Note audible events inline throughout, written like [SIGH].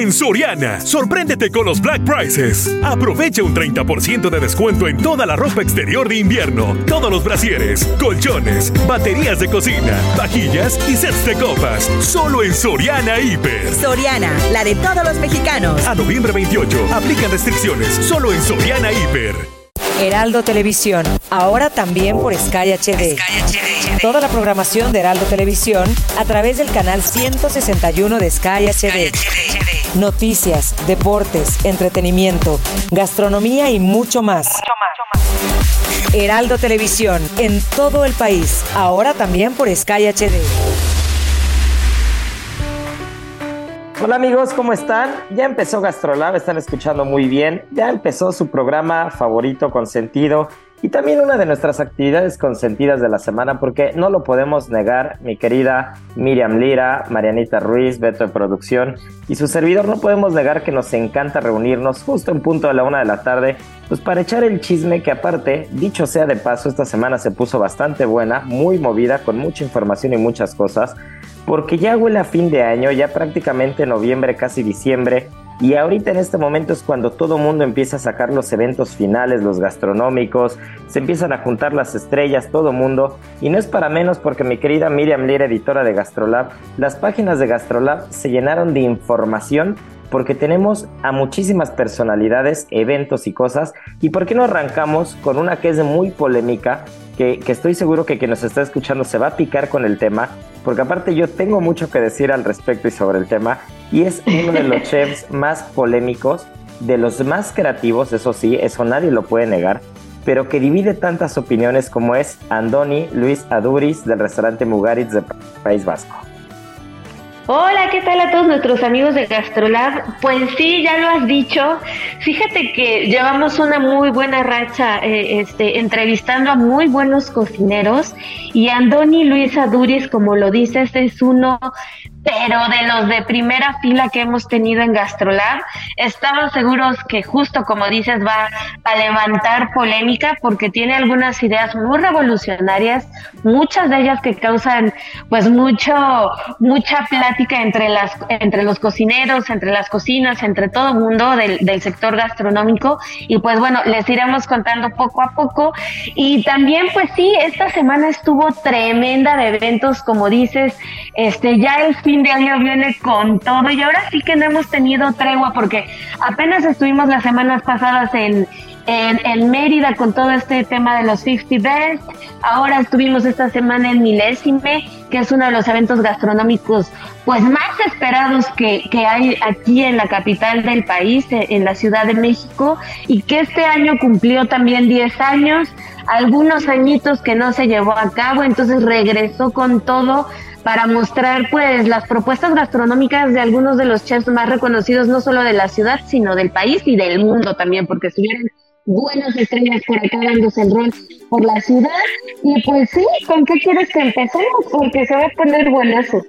En Soriana, sorpréndete con los Black Prices. Aprovecha un 30% de descuento en toda la ropa exterior de invierno, todos los brasieres, colchones, baterías de cocina, vajillas y sets de copas. Solo en Soriana Hiper. Soriana, la de todos los mexicanos. A noviembre 28, aplican restricciones. Solo en Soriana Hiper. Heraldo Televisión, ahora también por Sky HD. Toda la programación de Heraldo Televisión a través del canal 161 de Sky HD. Noticias, deportes, entretenimiento, gastronomía y mucho más. Heraldo Televisión, en todo el país, ahora también por Sky HD. Hola amigos, ¿cómo están? Ya empezó GastroLab, están escuchando muy bien. Ya empezó su programa favorito, consentido, y también una de nuestras actividades consentidas de la semana, porque no lo podemos negar, mi querida Miriam Lira, Marianita Ruiz, Beto de Producción y su servidor, no podemos negar que nos encanta reunirnos justo en punto de la una de la tarde, pues para echar el chisme que aparte, dicho sea de paso, esta semana se puso bastante buena, muy movida, con mucha información y muchas cosas porque ya huele a fin de año, ya prácticamente noviembre, casi diciembre, y ahorita en este momento es cuando todo mundo empieza a sacar los eventos finales, los gastronómicos, se empiezan a juntar las estrellas, todo mundo, y no es para menos porque mi querida Miriam Lira, editora de Gastrolab, las páginas de Gastrolab se llenaron de información porque tenemos a muchísimas personalidades, eventos y cosas. ¿Y por qué no arrancamos con una que es muy polémica, que, que, estoy seguro que quien nos está escuchando se va a picar con el tema, porque aparte yo tengo mucho que decir al respecto y sobre el tema, y es uno de los [LAUGHS] chefs más polémicos, de los más creativos, eso sí, eso nadie lo puede negar, pero que divide tantas opiniones como es Andoni Luis Aduris del restaurante Mugaritz de País Vasco. Hola, ¿qué tal a todos nuestros amigos de Gastrolab? Pues sí, ya lo has dicho. Fíjate que llevamos una muy buena racha eh, este, entrevistando a muy buenos cocineros y Andoni Luis Aduris, como lo dices, es uno pero de los de primera fila que hemos tenido en Gastrolab, estamos seguros que justo como dices va a levantar polémica porque tiene algunas ideas muy revolucionarias, muchas de ellas que causan pues mucho mucha plática entre las entre los cocineros, entre las cocinas, entre todo el mundo del, del sector gastronómico y pues bueno, les iremos contando poco a poco. Y también pues sí, esta semana estuvo tremenda de eventos como dices, este ya el fin de año viene con todo y ahora sí que no hemos tenido tregua porque apenas estuvimos las semanas pasadas en, en, Mérida con todo este tema de los 50 Best. Ahora estuvimos esta semana en Milésime, que es uno de los eventos gastronómicos pues más esperados que, que hay aquí en la capital del país, en la Ciudad de México, y que este año cumplió también 10 años, algunos añitos que no se llevó a cabo, entonces regresó con todo para mostrar pues las propuestas gastronómicas de algunos de los chefs más reconocidos no solo de la ciudad, sino del país y del mundo también, porque estuvieron buenas estrellas por acá dándose el rol por la ciudad. Y pues sí, ¿con qué quieres que empecemos? Porque se va a poner buenazo.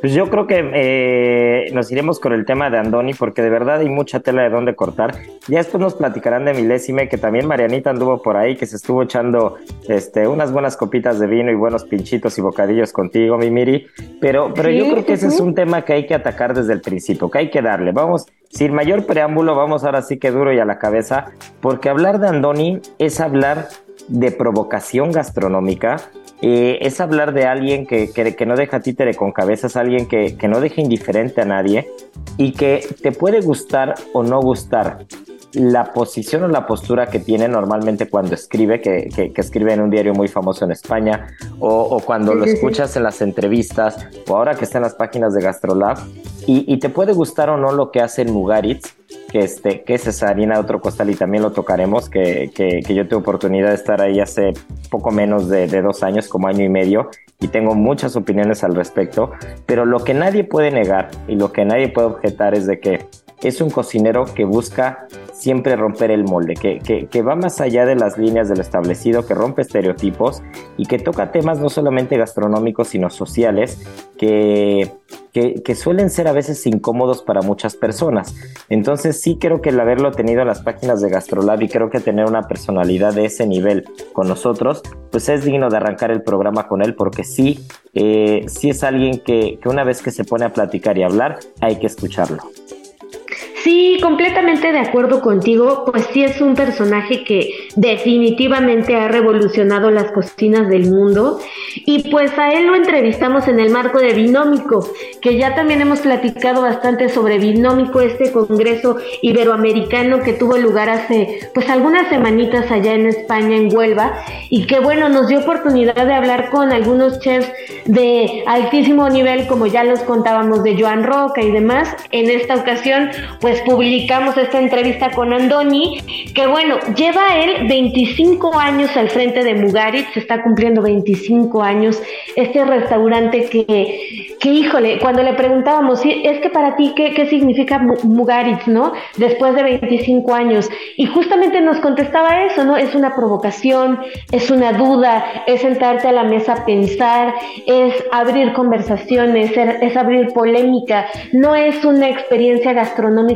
Pues yo creo que eh, nos iremos con el tema de Andoni porque de verdad hay mucha tela de dónde cortar. Ya después nos platicarán de Milésime, que también Marianita anduvo por ahí, que se estuvo echando este, unas buenas copitas de vino y buenos pinchitos y bocadillos contigo, mi Miri. Pero, pero yo creo que ese es un tema que hay que atacar desde el principio, que hay que darle. Vamos, sin mayor preámbulo, vamos ahora sí que duro y a la cabeza, porque hablar de Andoni es hablar de provocación gastronómica, eh, es hablar de alguien que, que, no deja títere con cabeza, es alguien que, que no deja indiferente a nadie y que te puede gustar o no gustar, la posición o la postura que tiene normalmente cuando escribe, que, escribe en un diario muy famoso en España, o, cuando lo escuchas en las entrevistas, o ahora que está en las páginas de Gastrolab, y, te puede gustar o no lo que hace en Mugaritz, que, este, que es esa harina de otro costal y también lo tocaremos, que, yo tuve oportunidad de estar ahí hace poco menos de, de dos años, como año y medio, y tengo muchas opiniones al respecto, pero lo que nadie puede negar y lo que nadie puede objetar es de que es un cocinero que busca siempre romper el molde, que, que, va más allá de las líneas del establecido, que rompe estereotipos y que toca temas no solamente gastronómicos, sino sociales, que, que, suelen ser a veces incómodos para muchas personas. Entonces sí creo que el haberlo tenido en las páginas de Gastrolab y creo que tener una personalidad de ese nivel con nosotros, pues es digno de arrancar el programa con él porque sí, eh, sí es alguien que una vez que se pone a platicar y hablar, hay que escucharlo. Sí, completamente de acuerdo contigo, pues sí es un personaje que definitivamente ha revolucionado las cocinas del mundo y pues a él lo entrevistamos en el marco de Binómico, que ya también hemos platicado bastante sobre Binómico, este congreso iberoamericano que tuvo lugar hace pues algunas semanitas allá en España, en Huelva, y que bueno, nos dio oportunidad de hablar con algunos chefs de altísimo nivel, como ya los contábamos de Joan Roca y demás. En esta ocasión, pues pues, publicamos esta entrevista con Andoni, que bueno, lleva él 25 años al frente de Mugaritz, está cumpliendo 25 años, este restaurante que, que híjole, cuando le preguntábamos, es que para ti, ¿qué, qué significa Mugaritz, no? Después de 25 años, y justamente nos contestaba eso, ¿no? Es una provocación, es una duda, es sentarte a la mesa a pensar, es abrir conversaciones, es abrir polémica, no es una experiencia gastronómica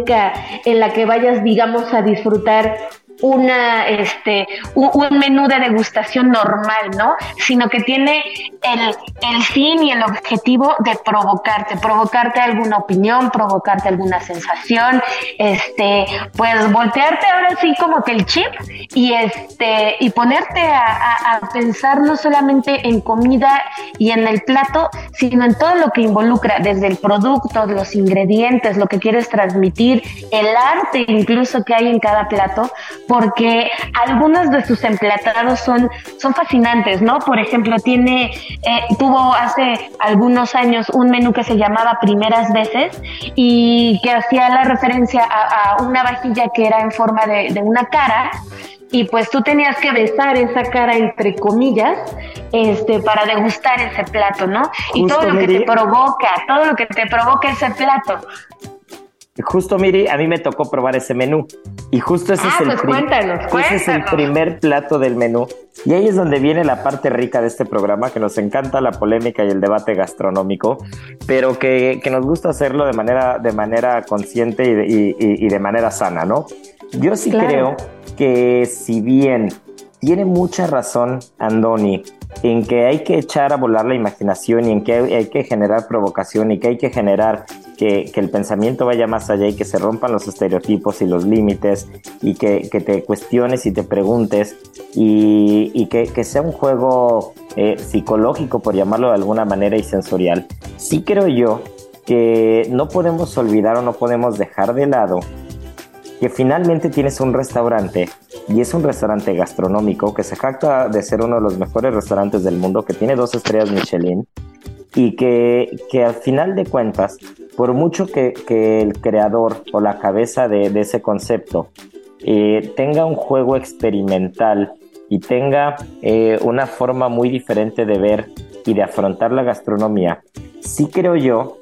en la que vayas, digamos, a disfrutar una, este, un, menú de degustación normal, ¿no? Sino que tiene el, el, fin y el objetivo de provocarte, provocarte alguna opinión, provocarte alguna sensación, este, pues voltearte ahora sí como que el chip y este, y ponerte a, a pensar no solamente en comida y en el plato, sino en todo lo que involucra, desde el producto, los ingredientes, lo que quieres transmitir, el arte incluso que hay en cada plato, porque algunos de sus emplatados son, son fascinantes, ¿no? Por ejemplo, tiene, eh, tuvo hace algunos años un menú que se llamaba Primeras Veces y que hacía la referencia a, una vajilla que era en forma de, de una cara y pues tú tenías que besar esa cara entre comillas este para degustar ese plato, ¿no? y todo lo que te provoca, todo lo que te provoca ese plato justo, Miri, a mí me tocó probar ese menú. Y justo ese, es, ah, el pues cuéntanos, ese es el primer plato del menú. Y ahí es donde viene la parte rica de este programa, que nos encanta la polémica y el debate gastronómico, pero que, nos gusta hacerlo de manera, de manera consciente y de, manera sana, ¿no? Yo sí creo que si bien tiene mucha razón Andoni en que hay que echar a volar la imaginación y en que hay, que generar provocación y que hay que generar que, el pensamiento vaya más allá y que se rompan los estereotipos y los límites y que, te cuestiones y te preguntes y, que, sea un juego eh, psicológico, por llamarlo de alguna manera, y sensorial. Sí creo yo que no podemos olvidar o no podemos dejar de lado que finalmente tienes un restaurante y es un restaurante gastronómico que se jacta de ser uno de los mejores restaurantes del mundo, que tiene dos estrellas Michelin y que, que al final de cuentas, por mucho que, el creador o la cabeza de, de ese concepto eh, tenga un juego experimental y tenga eh, una forma muy diferente de ver y de afrontar la gastronomía, sí creo yo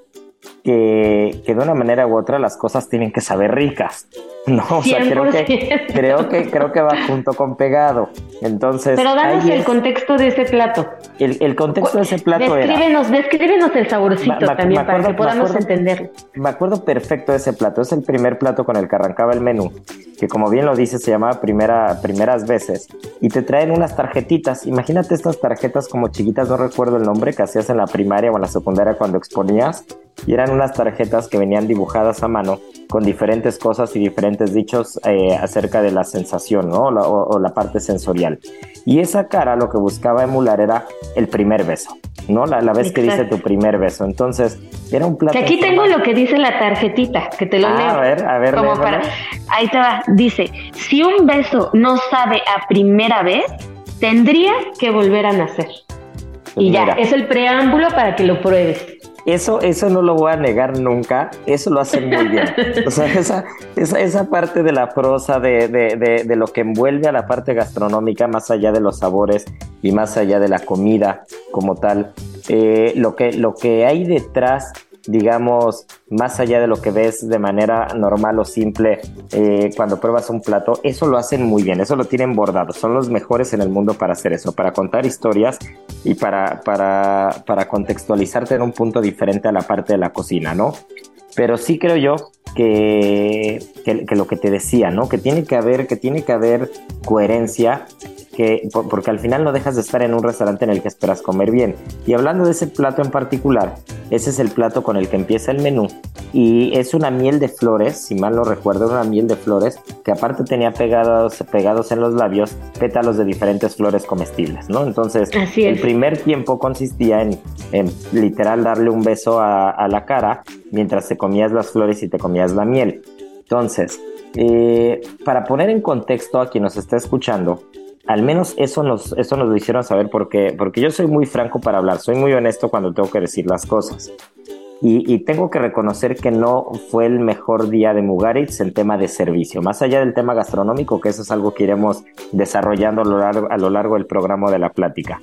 que, que de una manera u otra las cosas tienen que saber ricas. [LAUGHS] No, o sea, creo que, creo que, creo que va junto con pegado. Entonces. Pero danos el contexto de ese plato. El, contexto de ese plato descríbenos, era. Descríbenos el saborcito también para que podamos entender. Me acuerdo perfecto de ese plato. Es el primer plato con el que arrancaba el menú, que como bien lo dice, se llamaba primera, primeras veces. Y te traen unas tarjetitas. Imagínate estas tarjetas como chiquitas, no recuerdo el nombre, que hacías en la primaria o en la secundaria cuando exponías y eran unas tarjetas que venían dibujadas a mano con diferentes cosas y diferentes dichos eh, acerca de la sensación, ¿no? O la, parte sensorial. Y esa cara lo que buscaba emular era el primer beso, ¿no? La, la vez que dice tu primer beso. Entonces, era un plato. Que aquí tengo lo que dice la tarjetita, que te lo ah, leo. A ver, a ver. Como para... Ahí te va. Dice: si un beso no sabe a primera vez, tendría que volver a nacer. y ya, es el preámbulo para que lo pruebes. Eso, eso no lo voy a negar nunca, eso lo hacen muy bien. [LAUGHS] O sea, esa, esa, esa parte de la prosa, de, de, de, lo que envuelve a la parte gastronómica, más allá de los sabores y más allá de la comida como tal, eh, lo, que, lo que hay detrás digamos, más allá de lo que ves de manera normal o simple eh, cuando pruebas un plato, eso lo hacen muy bien, eso lo tienen bordado, son los mejores en el mundo para hacer eso, para contar historias y para, para, para contextualizarte en un punto diferente a la parte de la cocina, ¿no? Pero sí creo yo que, que, que, lo que te decía, ¿no? Que tiene que haber, que tiene que haber coherencia porque al final no dejas de estar en un restaurante en el que esperas comer bien. Y hablando de ese plato en particular, ese es el plato con el que empieza el menú y es una miel de flores, si mal no recuerdo, una miel de flores que aparte tenía pegados, pegados en los labios pétalos de diferentes flores comestibles, ¿no? Entonces, el primer tiempo consistía en, literal darle un beso a, la cara mientras te comías las flores y te comías la miel. Entonces, eh, para poner en contexto a quien nos está escuchando, al menos eso nos, eso nos lo hicieron saber porque, porque yo soy muy franco para hablar, soy muy honesto cuando tengo que decir las cosas. Y, tengo que reconocer que no fue el mejor día de Mugaritz en tema de servicio, más allá del tema gastronómico, que eso es algo que iremos desarrollando a lo largo, a lo largo del programa de la plática.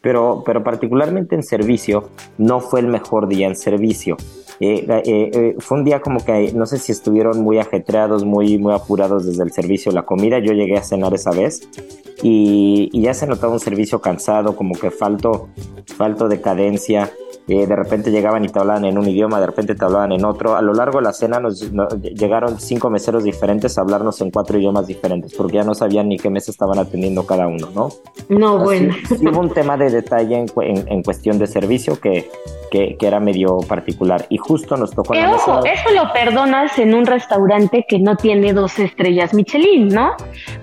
Pero, pero particularmente en servicio, no fue el mejor día en servicio. Eh, eh, eh, fue un día como que no sé si estuvieron muy ajetreados, muy, muy apurados desde el servicio, la comida. Yo llegué a cenar esa vez y, ya se notaba un servicio cansado, como que falto, falto de cadencia. Eh, de repente llegaban y te hablaban en un idioma, de repente te hablaban en otro. A lo largo de la cena nos, llegaron cinco meseros diferentes a hablarnos en cuatro idiomas diferentes, porque ya no sabían ni qué mesa estaban atendiendo cada uno, ¿no? No, bueno. hubo un tema de detalle en, en cuestión de servicio que, que, era medio particular. Y justo nos tocó... la ojo, eso lo perdonas en un restaurante que no tiene dos estrellas Michelin, ¿no?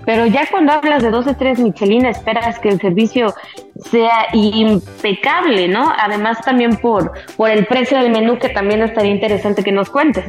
Pero ya cuando hablas de dos estrellas Michelin esperas que el servicio sea impecable, ¿no? Además también por, por el precio del menú que también estaría interesante que nos cuentes.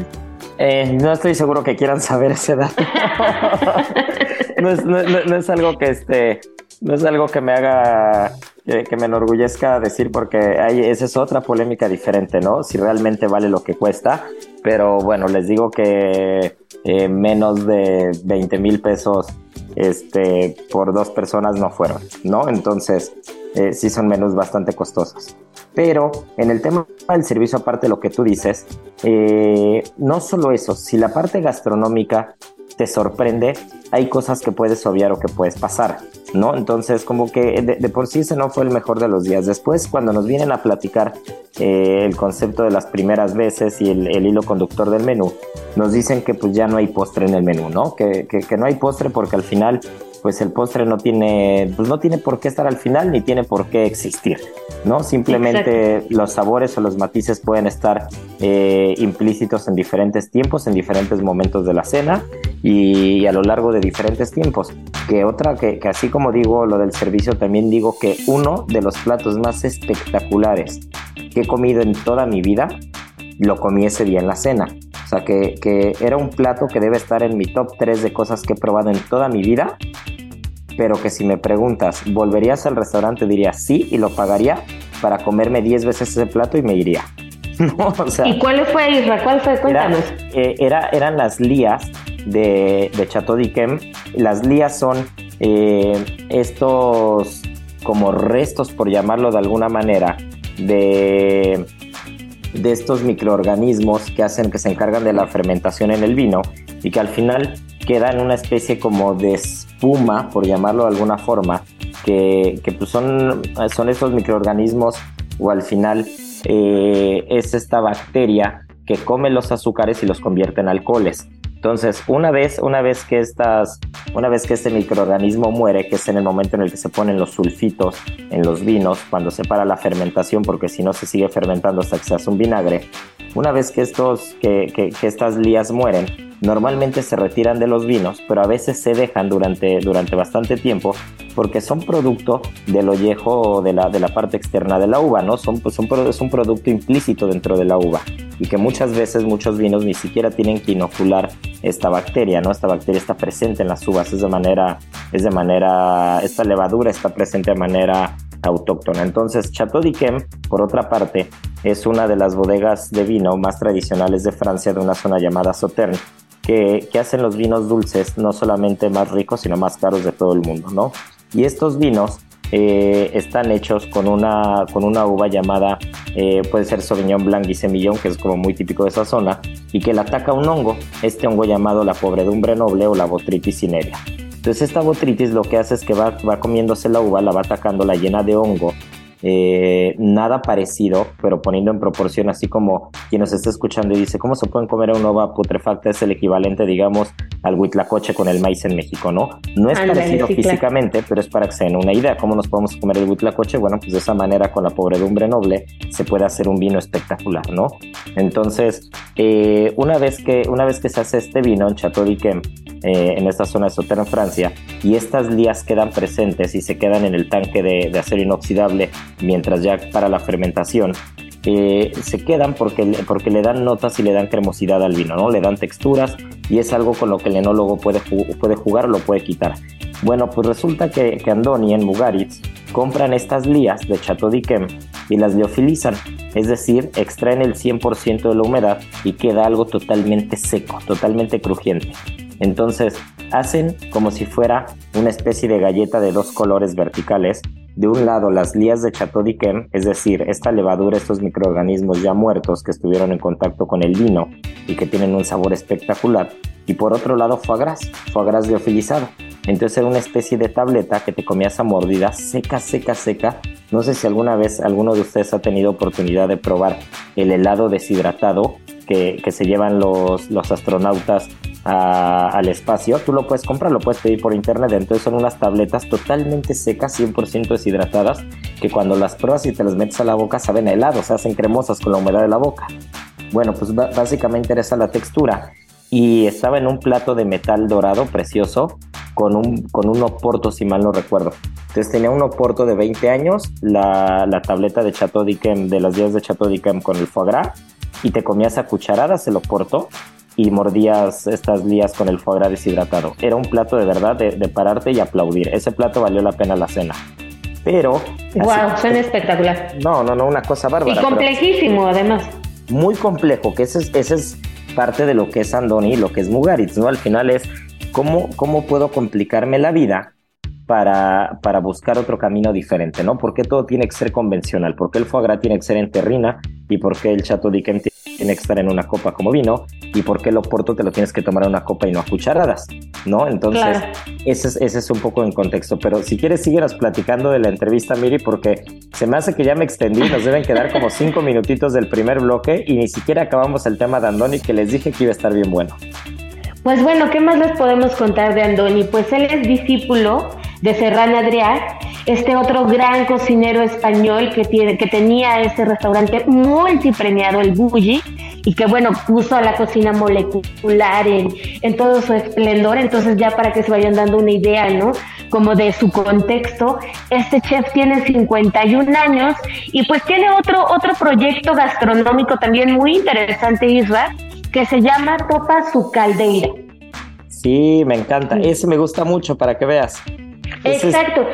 Eh, no estoy seguro que quieran saber ese dato. [LAUGHS] no, es, no, es, algo que este, no es algo que me haga que, me enorgullezca decir porque hay, esa es otra polémica diferente, ¿no? Si realmente vale lo que cuesta, pero bueno, les digo que eh, menos de 20 mil pesos este, por dos personas no fueron, ¿no? Entonces, eh, sí son menús bastante costosos. Pero en el tema del servicio, aparte de lo que tú dices, eh, no solo eso, si la parte gastronómica te sorprende, hay cosas que puedes obviar o que puedes pasar, ¿no? Entonces, como que de, por sí ese no fue el mejor de los días. Después, cuando nos vienen a platicar eh, el concepto de las primeras veces y el, hilo conductor del menú, nos dicen que pues ya no hay postre en el menú, ¿no? Que, que no hay postre porque al final pues el postre no tiene, pues no tiene por qué estar al final ni tiene por qué existir, ¿no? Simplemente los sabores o los matices pueden estar eh, implícitos en diferentes tiempos, en diferentes momentos de la cena y, a lo largo de diferentes tiempos. Que otra, que, que así como digo lo del servicio, también digo que uno de los platos más espectaculares que he comido en toda mi vida, lo comí ese día en la cena. O sea, que, que, era un plato que debe estar en mi top 3 de cosas que he probado en toda mi vida pero que si me preguntas, ¿volverías al restaurante? Diría sí y lo pagaría para comerme 10 veces ese plato y me iría. [LAUGHS] ¿Y cuál fue, Isra? ¿Cuál fue? Cuéntanos. Eh, era, eran las lías de, de Chateau d'Yquem. Las lías son eh, estos como restos, por llamarlo de alguna manera, de, de estos microorganismos que hacen que se encargan de la fermentación en el vino y que al final quedan una especie como de espuma, por llamarlo de alguna forma, que, pues son, son estos microorganismos o al final eh, es esta bacteria que come los azúcares y los convierte en alcoholes. Entonces, una vez, una vez que estas, una vez que este microorganismo muere, que es en el momento en el que se ponen los sulfitos en los vinos, cuando se para la fermentación, porque si no se sigue fermentando hasta que se hace un vinagre, una vez que estos, que, que, que estas lías mueren, normalmente se retiran de los vinos, pero a veces se dejan durante, durante bastante tiempo porque son producto del ollejo de la, de la parte externa de la uva, ¿no? Son, pues, son, es un producto implícito dentro de la uva y que muchas veces muchos vinos ni siquiera tienen que inocular esta bacteria, ¿no? Esta bacteria está presente en las uvas, es de manera, es de manera, esta levadura está presente de manera autóctona. Entonces, Chateau d'Yquem, por otra parte, es una de las bodegas de vino más tradicionales de Francia de una zona llamada Sauternes, que, hacen los vinos dulces no solamente más ricos, sino más caros de todo el mundo, ¿no? Y estos vinos eh, están hechos con una, con una uva llamada, eh, puede ser Sauvignon Blanc y Semillón, que es como muy típico de esa zona, y que le ataca un hongo, este hongo llamado la pobredumbre noble o la botritis cinerea. Entonces esta botritis lo que hace es que va, va comiéndose la uva, la va atacando, la llena de hongo eh, nada parecido, pero poniendo en proporción, así como quien nos está escuchando y dice, ¿cómo se pueden comer una uva putrefacta? Es el equivalente, digamos, al huitlacoche con el maíz en México, ¿no? No es parecido físicamente, pero es para que se den una idea. ¿Cómo nos podemos comer el huitlacoche? Bueno, pues de esa manera, con la pobredumbre noble, se puede hacer un vino espectacular, ¿no? Entonces, eh, una, vez que, una vez que se hace este vino en Chateau d'Yquem, eh, en esta zona de Sauternes, en Francia, y estas lías quedan presentes y se quedan en el tanque de, acero inoxidable mientras ya para la fermentación, eh, se quedan porque, porque le dan notas y le dan cremosidad al vino, ¿no? Le dan texturas y es algo con lo que el enólogo puede, puede jugar o lo puede quitar. Bueno, pues resulta que, que Andoni en Mugaritz compran estas lías de Chateau d'Yquem y las liofilizan, es decir, extraen el 100% de la humedad y queda algo totalmente seco, totalmente crujiente. Entonces, hacen como si fuera una especie de galleta de dos colores verticales de un lado las lías de Chateau d'Yquem, es decir, esta levadura, estos microorganismos ya muertos que estuvieron en contacto con el vino y que tienen un sabor espectacular, y por otro lado foie gras, foie gras liofilizado. Entonces era una especie de tableta que te comías a mordida, seca, seca, seca. No sé si alguna vez alguno de ustedes ha tenido oportunidad de probar el helado deshidratado que, se llevan los, los astronautas al espacio, tú lo puedes comprar, lo puedes pedir por internet. Entonces son unas tabletas totalmente secas, 100% deshidratadas, que cuando las pruebas y te las metes a la boca saben a helado, se hacen cremosas con la humedad de la boca. Bueno, pues básicamente era esa la textura. Y estaba en un plato de metal dorado precioso con un, con un oporto, si mal no recuerdo. Entonces tenía un oporto de 20 años, la, la tableta de Chateau d'Yquem, de las días de Chateau d'Yquem con el foie gras, y te comías a cucharadas el oporto y mordías estas lías con el foie gras deshidratado. Era un plato de verdad de, pararte y aplaudir. Ese plato valió la pena la cena. Pero... Wow, suena espectacular. No, no, no, una cosa bárbara. Y complejísimo además. Muy complejo, que ese es, ese es parte de lo que es Andoni y lo que es Mugaritz, ¿no? Al final es cómo, cómo puedo complicarme la vida para, para, buscar otro camino diferente, ¿no? ¿Por qué todo tiene que ser convencional? ¿Por qué el foie gras tiene que ser en terrina? ¿Y por qué el Chateau d'Yquem tiene que estar en una copa como vino? ¿Y por qué el Oporto te lo tienes que tomar en una copa y no a cucharadas? ¿No? Entonces, ese, es, ese es un poco en contexto. Pero si quieres, síguenos platicando de la entrevista, Miri, porque se me hace que ya me extendí. Nos deben quedar como cinco minutitos del primer bloque y ni siquiera acabamos el tema de Andoni, que les dije que iba a estar bien bueno. Pues bueno, ¿qué más les podemos contar de Andoni? Pues él es discípulo de Ferran Adrià, este otro gran cocinero español que, tiene, que tenía ese restaurante multipremiado, el Bulli, y que bueno, puso a la cocina molecular en, en, todo su esplendor, entonces ya para que se vayan dando una idea, ¿no? Como de su contexto, este chef tiene 51 años y pues tiene otro, otro proyecto gastronómico también muy interesante, Isra, que se llama Topa su Caldeira. Sí, me encanta. Ese me gusta mucho para que veas. Exacto.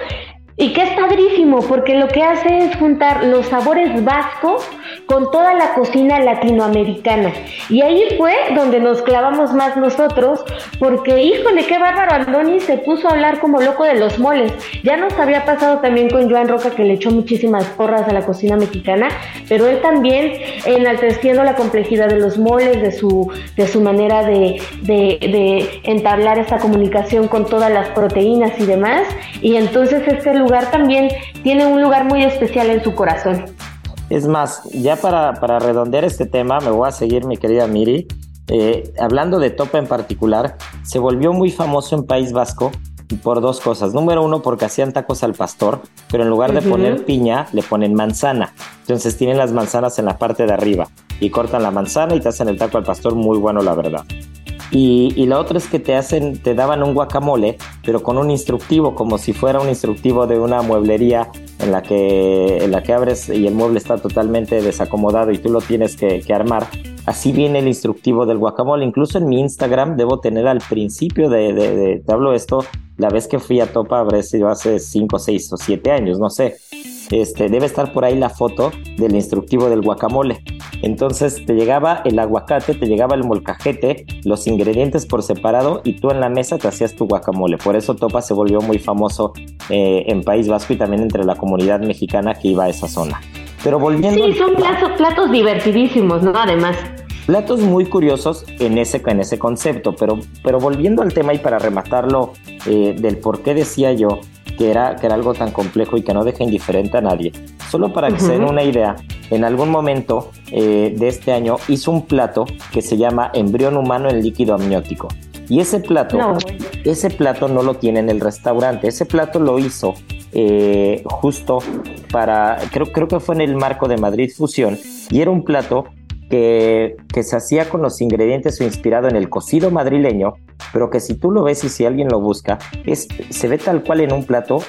Y que es padrísimo, porque lo que hace es juntar los sabores vascos con toda la cocina latinoamericana. Y ahí fue donde nos clavamos más nosotros, porque híjole, qué bárbaro, Andoni se puso a hablar como loco de los moles. Ya nos había pasado también con Joan Roca, que le echó muchísimas porras a la cocina mexicana, pero él también enalteciendo la complejidad de los moles, de su, de su manera de, de, de entablar esta comunicación con todas las proteínas y demás. Y entonces este lugar también tiene un lugar muy especial en su corazón. Es más, ya para, para redondear este tema, me voy a seguir, mi querida Miri. eh, hablando de Topa en particular, se volvió muy famoso en País Vasco por dos cosas. Número uno, porque hacían tacos al pastor, pero en lugar de poner piña, le ponen manzana. Entonces tienen las manzanas en la parte de arriba y cortan la manzana y te hacen el taco al pastor muy bueno, la verdad. Y, y, la otra es que te hacen, te daban un guacamole, pero con un instructivo, como si fuera un instructivo de una mueblería en la que, en la que abres y el mueble está totalmente desacomodado y tú lo tienes que, armar. Así viene el instructivo del guacamole. Incluso en mi Instagram debo tener al principio de, de, de te hablo esto, la vez que fui a Topa habré sido hace 5, 6 o 7 años, no sé. Este, debe estar por ahí la foto del instructivo del guacamole. Entonces te llegaba el aguacate, te llegaba el molcajete, los ingredientes por separado y tú en la mesa te hacías tu guacamole. Por eso Topa se volvió muy famoso eh, en País Vasco y también entre la comunidad mexicana que iba a esa zona. Pero volviendo... Sí, son platos, platos divertidísimos, ¿no? Además. Platos muy curiosos en ese, en ese concepto, pero, pero volviendo al tema y para rematarlo eh, del por qué decía yo que era, que era algo tan complejo y que no deja indiferente a nadie. Solo para que se den una idea, en algún momento eh, de este año hizo un plato que se llama embrión humano en líquido amniótico. Y ese plato, no. ese plato no lo tiene en el restaurante, ese plato lo hizo eh, justo para, creo, creo que fue en el marco de Madrid Fusión, y era un plato que, que, se hacía con los ingredientes o inspirado en el cocido madrileño, pero que si tú lo ves y si alguien lo busca, es, se ve tal cual en un plato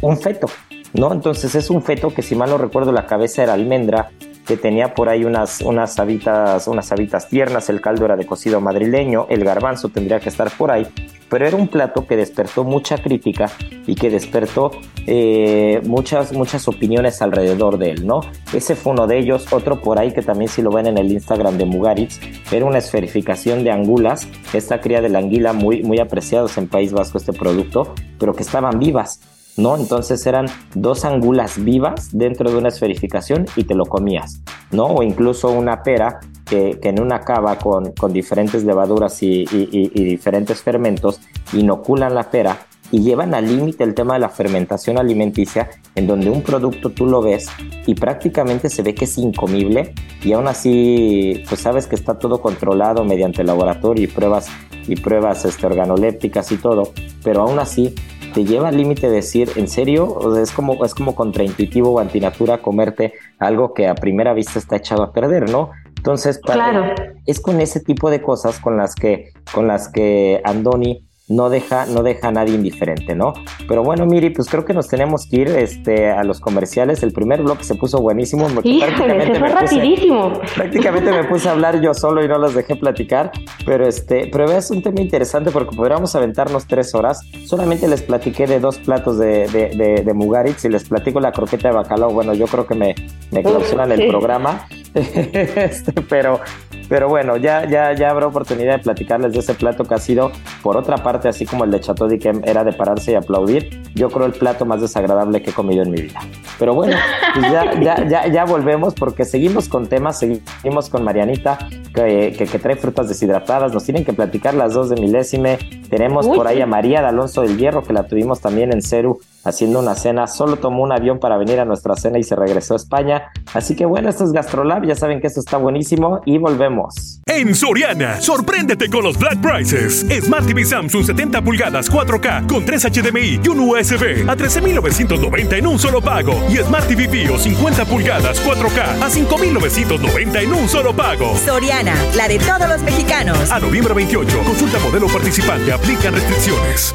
un feto, ¿no? Entonces es un feto que si mal no recuerdo la cabeza era almendra, que tenía por ahí unas, unas, habitas, unas habitas tiernas, el caldo era de cocido madrileño, el garbanzo tendría que estar por ahí, pero era un plato que despertó mucha crítica y que despertó eh, muchas, muchas opiniones alrededor de él, ¿no? Ese fue uno de ellos, otro por ahí que también si lo ven en el Instagram de Mugaritz, era una esferificación de angulas, esta cría de la anguila muy, muy apreciados en País Vasco este producto, pero que estaban vivas, ¿no? Entonces eran dos angulas vivas dentro de una esferificación y te lo comías, ¿no? O incluso una pera que, que en una cava con, con diferentes levaduras y, y, y, y, diferentes fermentos inoculan la pera y llevan al límite el tema de la fermentación alimenticia, en donde un producto tú lo ves y prácticamente se ve que es incomible y aún así, pues sabes que está todo controlado mediante laboratorio y pruebas y pruebas este, organolépticas y todo, pero aún así te lleva al límite decir, ¿en serio? O sea, es como, es como contraintuitivo o antinatura comerte algo que a primera vista está echado a perder, ¿no? Entonces, para, claro. es con ese tipo de cosas con las que, con las que Andoni no deja, no deja a nadie indiferente, ¿no? Pero bueno, Miri, pues creo que nos tenemos que ir este, a los comerciales. El primer bloque se puso buenísimo. Híjole, prácticamente se fue me rapidísimo. Puse, prácticamente me puse a hablar yo solo y no los dejé platicar. Pero este, pero es un tema interesante porque podríamos aventarnos tres horas. Solamente les platiqué de dos platos de, de, de, de Mugaritz y les platico la croqueta de bacalao. Bueno, yo creo que me, me clausuran el programa. [LAUGHS] este, pero, pero bueno, ya, ya, ya habrá oportunidad de platicarles de ese plato que ha sido, por otra parte, así como el de Chateau que era de pararse y aplaudir, yo creo el plato más desagradable que he comido en mi vida. Pero bueno, pues ya, [LAUGHS] ya, ya, ya volvemos porque seguimos con temas, seguimos con Marianita, que, que, que, trae frutas deshidratadas, nos tienen que platicar las dos de milésime. Tenemos Uy. por ahí a María de Alonso del Hierro, que la tuvimos también en Ceru haciendo una cena, solo tomó un avión para venir a nuestra cena y se regresó a España. Así que bueno, esto es Gastrolab, ya saben que esto está buenísimo y volvemos. En Soriana, sorpréndete con los Black Prices. Smart TV Samsung 70 pulgadas 4K con 3 HDMI y un USB a 13.990 en un solo pago. Y Smart TV Bio 50 pulgadas 4K a 5.990 en un solo pago. Soriana, la de todos los mexicanos. A noviembre 28, consulta modelo participante, aplican restricciones.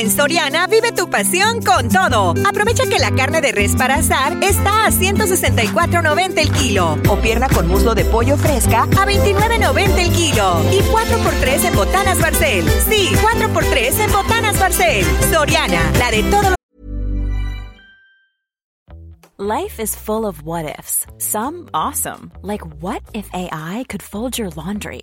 En Soriana vive tu pasión con todo. Aprovecha que la carne de res para asar está a 164.90 el kilo o pierna con muslo de pollo fresca a 29.90 el kilo y 4x3 en botanas Barcel. Sí, 4x3 en botanas Barcel. Soriana, la de todo Life is full of what ifs. Some awesome, like what if AI could fold your laundry?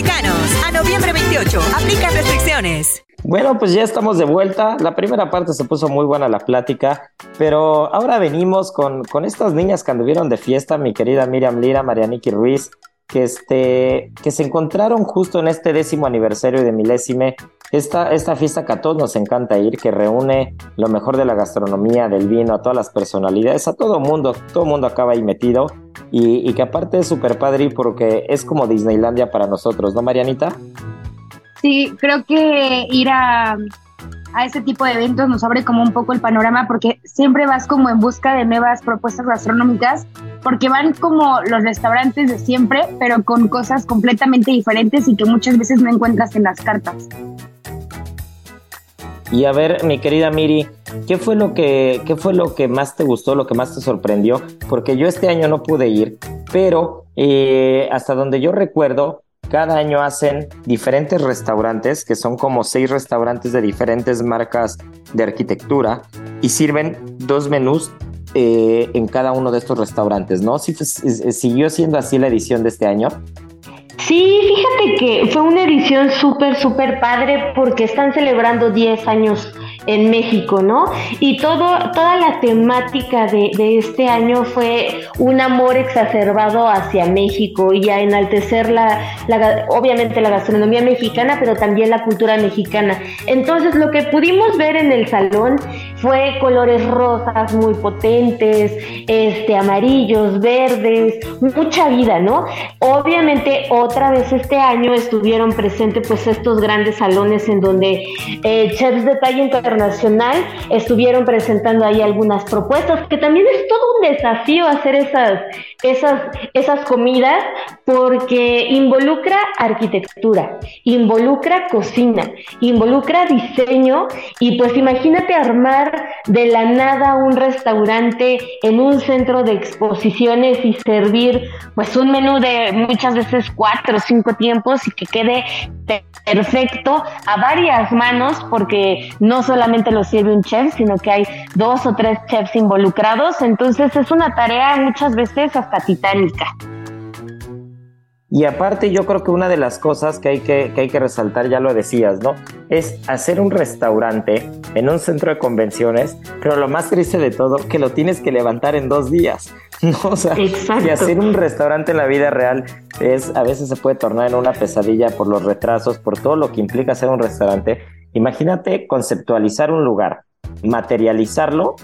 Mexicanos, a noviembre 28, aplican restricciones. Bueno, pues ya estamos de vuelta. La primera parte se puso muy buena la plática, pero ahora venimos con, con estas niñas que anduvieron de fiesta, mi querida Miriam Lira, Marianiki Ruiz, que, este, que se encontraron justo en este décimo aniversario de Milésime, esta, esta fiesta que a todos nos encanta ir, que reúne lo mejor de la gastronomía, del vino, a todas las personalidades, a todo mundo, todo mundo acaba ahí metido, y, y que aparte es súper padre porque es como Disneylandia para nosotros, ¿no, Marianita? Sí, creo que ir a, a ese tipo de eventos nos abre como un poco el panorama porque siempre vas como en busca de nuevas propuestas gastronómicas porque van como los restaurantes de siempre, pero con cosas completamente diferentes y que muchas veces no encuentras en las cartas. Y a ver, mi querida Miri, ¿qué fue lo que, qué fue lo que más te gustó, lo que más te sorprendió? Porque yo este año no pude ir, pero eh, hasta donde yo recuerdo, cada año hacen diferentes restaurantes, que son como seis restaurantes de diferentes marcas de arquitectura, y sirven dos menús eh, en cada uno de estos restaurantes, ¿no? ¿Sí, ¿Siguió siendo así la edición de este año? Sí, fíjate que fue una edición súper, súper padre porque están celebrando 10 años en México, ¿no? Y todo, toda la temática de, de, este año fue un amor exacerbado hacia México y a enaltecer la, la, obviamente la gastronomía mexicana, pero también la cultura mexicana. Entonces lo que pudimos ver en el salón fue colores rosas muy potentes, este, amarillos, verdes, mucha vida, ¿no? Obviamente otra vez este año estuvieron presentes pues estos grandes salones en donde eh, chefs de talla internacional estuvieron presentando ahí algunas propuestas, que también es todo un desafío hacer esas, esas, esas comidas porque involucra arquitectura, involucra cocina, involucra diseño y pues imagínate armar de la nada un restaurante en un centro de exposiciones y servir pues un menú de muchas veces cuatro o cinco tiempos y que quede perfecto a varias manos porque no solamente lo sirve un chef, sino que hay dos o tres chefs involucrados, entonces es una tarea muchas veces hasta titánica. Y aparte yo creo que una de las cosas que hay que, que hay que resaltar, ya lo decías, ¿no? Es hacer un restaurante en un centro de convenciones, pero lo más triste de todo, que lo tienes que levantar en dos días. [LAUGHS] ¿no? O sea, Exacto. y hacer un restaurante en la vida real es, a veces se puede tornar en una pesadilla por los retrasos, por todo lo que implica hacer un restaurante. Imagínate conceptualizar un lugar, materializarlo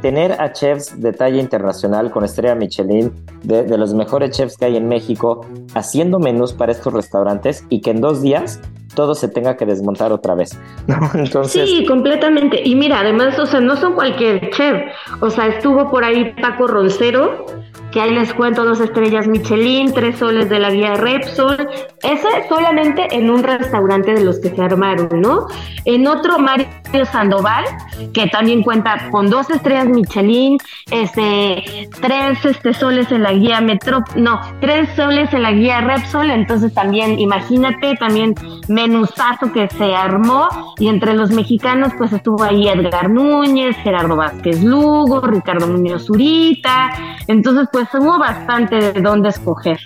tener a chefs de talla internacional con estrella Michelin, de, de, los mejores chefs que hay en México, haciendo menús para estos restaurantes y que en dos días todo se tenga que desmontar otra vez. [LAUGHS] ¿no? Entonces, sí, completamente. Y mira, además, o sea, no son cualquier chef. O sea, estuvo por ahí Paco Roncero, que ahí les cuento dos estrellas Michelin, tres soles de la guía Repsol, ese solamente en un restaurante de los que se armaron, ¿no? En otro Mario Sandoval, que también cuenta con dos estrellas Michelin, este, tres este, soles en la guía Metro, no, tres soles en la guía Repsol, entonces también imagínate, también menuzazo que se armó, y entre los mexicanos pues estuvo ahí Edgar Núñez, Gerardo Vázquez Lugo, Ricardo Muñoz Zurita, entonces pues hubo bastante de dónde escoger.